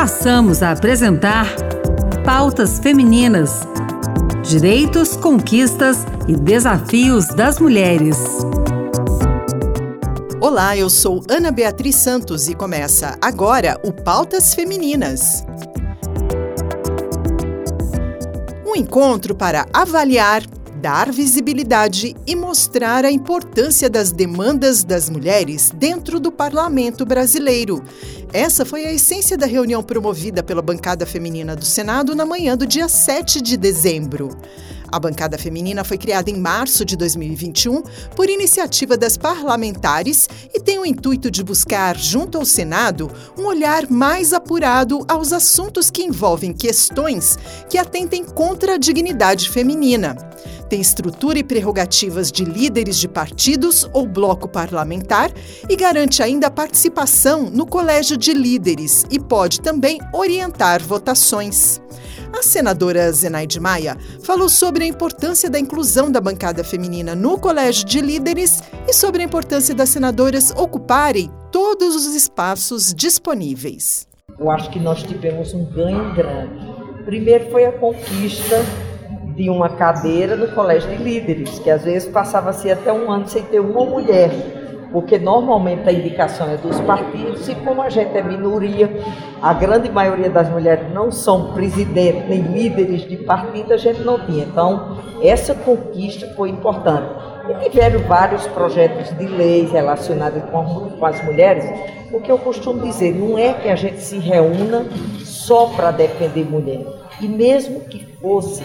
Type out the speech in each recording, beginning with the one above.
passamos a apresentar Pautas Femininas: Direitos, Conquistas e Desafios das Mulheres. Olá, eu sou Ana Beatriz Santos e começa agora o Pautas Femininas. Um encontro para avaliar, dar visibilidade e mostrar a importância das demandas das mulheres dentro do parlamento brasileiro. Essa foi a essência da reunião promovida pela bancada feminina do Senado na manhã do dia 7 de dezembro. A bancada feminina foi criada em março de 2021 por iniciativa das parlamentares e tem o intuito de buscar, junto ao Senado, um olhar mais apurado aos assuntos que envolvem questões que atentem contra a dignidade feminina tem estrutura e prerrogativas de líderes de partidos ou bloco parlamentar e garante ainda a participação no colégio de líderes e pode também orientar votações. A senadora Zenaide Maia falou sobre a importância da inclusão da bancada feminina no colégio de líderes e sobre a importância das senadoras ocuparem todos os espaços disponíveis. Eu acho que nós tivemos um ganho grande. Primeiro foi a conquista de uma cadeira no colégio de líderes, que às vezes passava-se até um ano sem ter uma mulher, porque normalmente a indicação é dos partidos e como a gente é minoria, a grande maioria das mulheres não são presidentes nem líderes de partido, a gente não tinha. Então, essa conquista foi importante. E tiveram vários projetos de leis relacionados com, com as mulheres, o que eu costumo dizer, não é que a gente se reúna só para defender mulher. E mesmo que fosse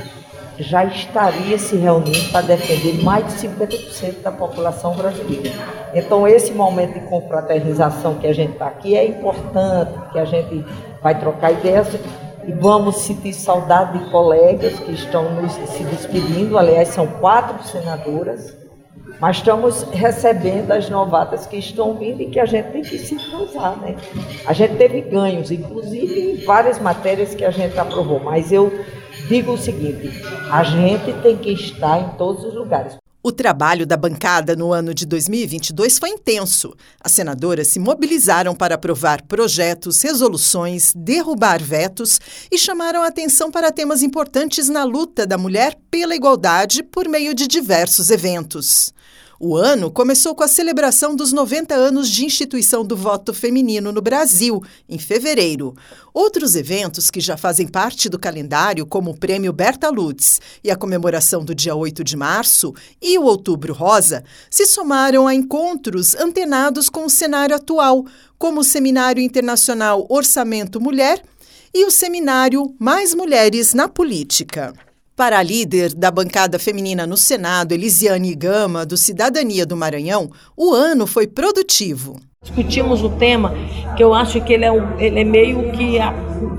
já estaria se reunindo para defender mais de 50% da população brasileira. Então, esse momento de confraternização que a gente está aqui é importante, que a gente vai trocar ideias e vamos sentir saudade de colegas que estão nos, se despedindo. Aliás, são quatro senadoras, mas estamos recebendo as novatas que estão vindo e que a gente tem que se entrosar. Né? A gente teve ganhos, inclusive em várias matérias que a gente aprovou, mas eu digo o seguinte: a gente tem que estar em todos os lugares. O trabalho da bancada no ano de 2022 foi intenso. As senadoras se mobilizaram para aprovar projetos, resoluções, derrubar vetos e chamaram a atenção para temas importantes na luta da mulher pela igualdade por meio de diversos eventos. O ano começou com a celebração dos 90 anos de instituição do voto feminino no Brasil, em fevereiro. Outros eventos que já fazem parte do calendário, como o Prêmio Berta Lutz e a comemoração do dia 8 de março e o Outubro Rosa, se somaram a encontros antenados com o cenário atual, como o Seminário Internacional Orçamento Mulher e o Seminário Mais Mulheres na Política. Para a líder da bancada feminina no Senado, Elisiane Gama, do Cidadania do Maranhão, o ano foi produtivo. Discutimos o tema que eu acho que ele é, um, ele é meio que a,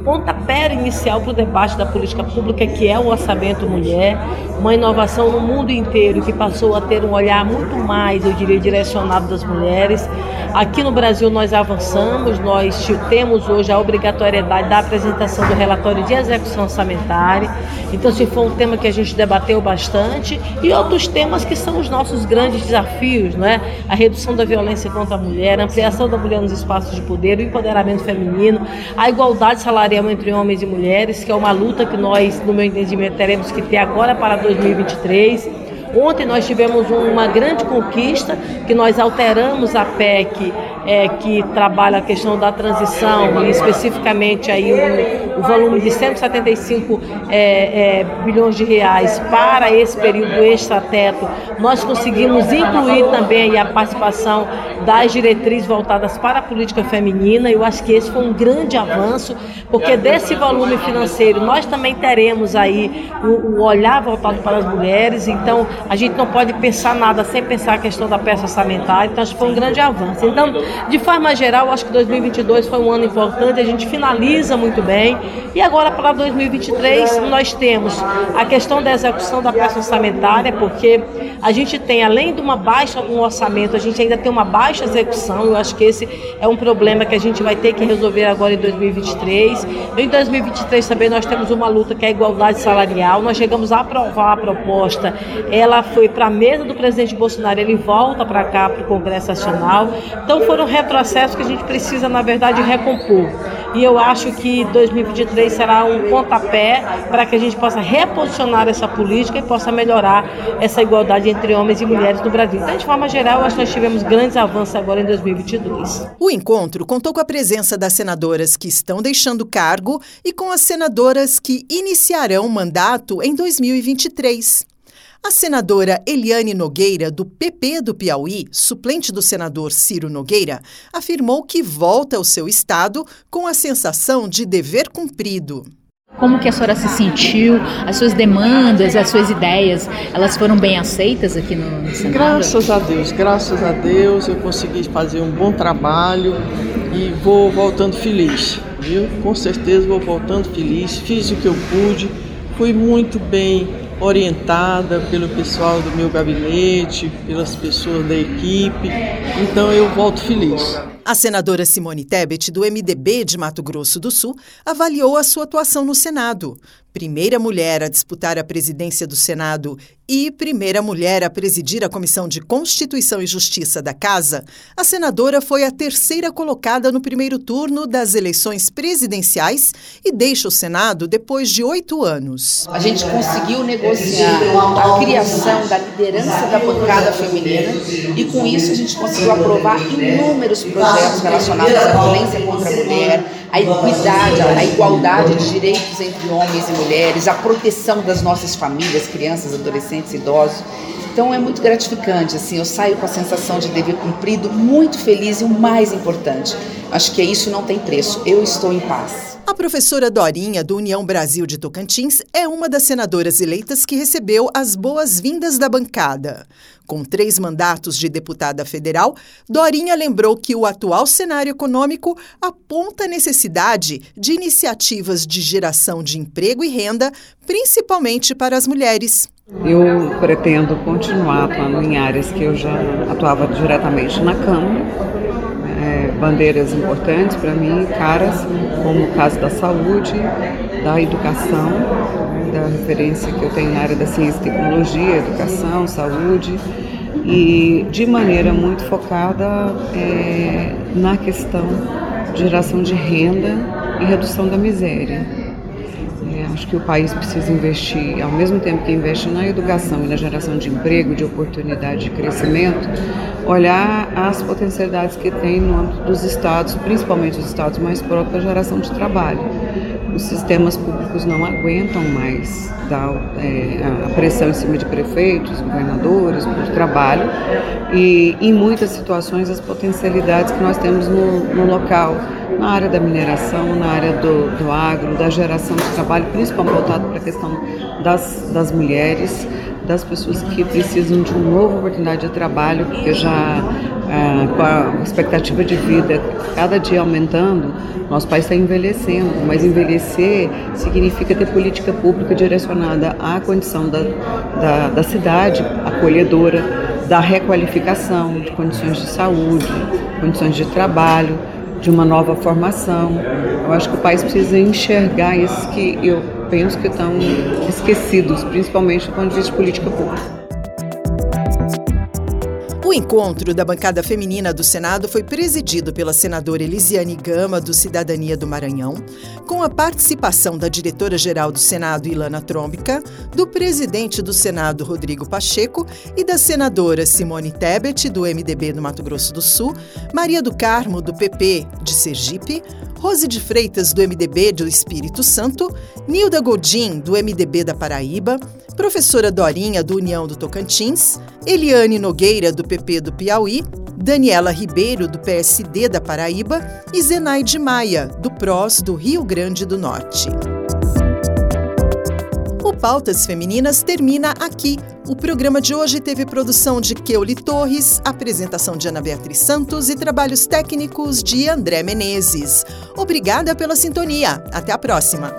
pontapé inicial para o debate da política pública, que é o orçamento mulher, uma inovação no mundo inteiro que passou a ter um olhar muito mais, eu diria, direcionado das mulheres. Aqui no Brasil nós avançamos, nós temos hoje a obrigatoriedade da apresentação do relatório de execução orçamentária. Então, se foi um tema que a gente debateu bastante e outros temas que são os nossos grandes desafios, não é? A redução da violência contra a mulher, a ampliação da mulher nos espaços de poder, o empoderamento feminino, a igualdade salarial entre homens e mulheres, que é uma luta que nós, no meu entendimento, teremos que ter agora para 2023 Ontem nós tivemos uma grande conquista, que nós alteramos a PEC é, que trabalha a questão da transição, e especificamente aí o, o volume de 175 é, é, bilhões de reais para esse período extra-teto. Nós conseguimos incluir também a participação das diretrizes voltadas para a política feminina. Eu acho que esse foi um grande avanço, porque desse volume financeiro nós também teremos aí o, o olhar voltado para as mulheres. Então, a gente não pode pensar nada sem pensar a questão da peça orçamentária, então acho que foi um grande avanço. Então, de forma geral, acho que 2022 foi um ano importante, a gente finaliza muito bem. E agora para 2023 nós temos a questão da execução da peça orçamentária, porque a gente tem, além de uma baixa no orçamento, a gente ainda tem uma baixa execução. Eu acho que esse é um problema que a gente vai ter que resolver agora em 2023. Em 2023 também nós temos uma luta que é a igualdade salarial. Nós chegamos a aprovar a proposta, ela foi para a mesa do presidente Bolsonaro, ele volta para cá, para o Congresso Nacional. Então foram retrocessos que a gente precisa, na verdade, recompor. e eu acho que 2023 será um pontapé para que a gente possa reposicionar essa política e possa melhorar essa igualdade entre homens e mulheres no Brasil. Então, de forma geral, acho que nós tivemos grandes avanços agora em 2022. O encontro contou com a presença das senadoras que estão deixando cargo e com as senadoras que iniciarão o mandato em 2023. A senadora Eliane Nogueira, do PP do Piauí, suplente do senador Ciro Nogueira, afirmou que volta ao seu estado com a sensação de dever cumprido. Como que a senhora se sentiu? As suas demandas, as suas ideias, elas foram bem aceitas aqui no, Senado? Graças a Deus, graças a Deus eu consegui fazer um bom trabalho e vou voltando feliz, viu? Com certeza vou voltando feliz, fiz o que eu pude, fui muito bem orientada pelo pessoal do meu gabinete, pelas pessoas da equipe. Então eu volto feliz. A senadora Simone Tebet, do MDB de Mato Grosso do Sul, avaliou a sua atuação no Senado. Primeira mulher a disputar a presidência do Senado e primeira mulher a presidir a Comissão de Constituição e Justiça da Casa, a senadora foi a terceira colocada no primeiro turno das eleições presidenciais e deixa o Senado depois de oito anos. A gente conseguiu negociar a criação da liderança da bancada feminina e, com isso, a gente conseguiu aprovar inúmeros projetos relacionados à violência contra a mulher, à equidade, à igualdade de direitos entre homens e mulheres, à proteção das nossas famílias, crianças, adolescentes adolescentes, idosos. Então é muito gratificante, assim, eu saio com a sensação de dever cumprido, muito feliz e o mais importante, acho que é isso não tem preço, eu estou em paz. A professora Dorinha, do União Brasil de Tocantins, é uma das senadoras eleitas que recebeu as boas-vindas da bancada. Com três mandatos de deputada federal, Dorinha lembrou que o atual cenário econômico aponta a necessidade de iniciativas de geração de emprego e renda, principalmente para as mulheres. Eu pretendo continuar atuando em áreas que eu já atuava diretamente na Câmara, é, bandeiras importantes para mim, caras, como o caso da saúde, da educação, da referência que eu tenho na área da ciência e tecnologia, educação, saúde, e de maneira muito focada é, na questão de geração de renda e redução da miséria. Acho que o país precisa investir, ao mesmo tempo que investe na educação e na geração de emprego, de oportunidade de crescimento, olhar as potencialidades que tem no âmbito dos estados, principalmente os estados mais próximos da geração de trabalho. Os sistemas públicos não aguentam mais dar é, a pressão em cima de prefeitos, governadores, por trabalho. E, em muitas situações, as potencialidades que nós temos no, no local na área da mineração, na área do, do agro, da geração de trabalho, principalmente voltado para a questão das, das mulheres, das pessoas que precisam de uma nova oportunidade de trabalho, porque já é, com a expectativa de vida cada dia aumentando, nosso país está envelhecendo, mas envelhecer significa ter política pública direcionada à condição da, da, da cidade acolhedora, da requalificação, de condições de saúde, condições de trabalho de uma nova formação. Eu acho que o país precisa enxergar esses que eu penso que estão esquecidos, principalmente do ponto de vista de política pública. Encontro da bancada feminina do Senado foi presidido pela senadora Elisiane Gama, do Cidadania do Maranhão, com a participação da diretora-geral do Senado, Ilana Trombica, do presidente do Senado, Rodrigo Pacheco, e da senadora Simone Tebet, do MDB do Mato Grosso do Sul, Maria do Carmo, do PP de Sergipe, Rose de Freitas, do MDB do Espírito Santo, Nilda Godin, do MDB da Paraíba, professora Dorinha, do União do Tocantins, Eliane Nogueira, do PP do Piauí, Daniela Ribeiro, do PSD da Paraíba e Zenaide Maia, do PROS do Rio Grande do Norte. Pautas Femininas termina aqui. O programa de hoje teve produção de Keuli Torres, apresentação de Ana Beatriz Santos e trabalhos técnicos de André Menezes. Obrigada pela sintonia. Até a próxima.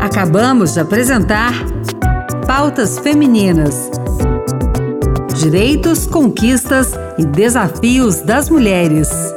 Acabamos de apresentar Pautas Femininas. Direitos, conquistas e desafios das mulheres.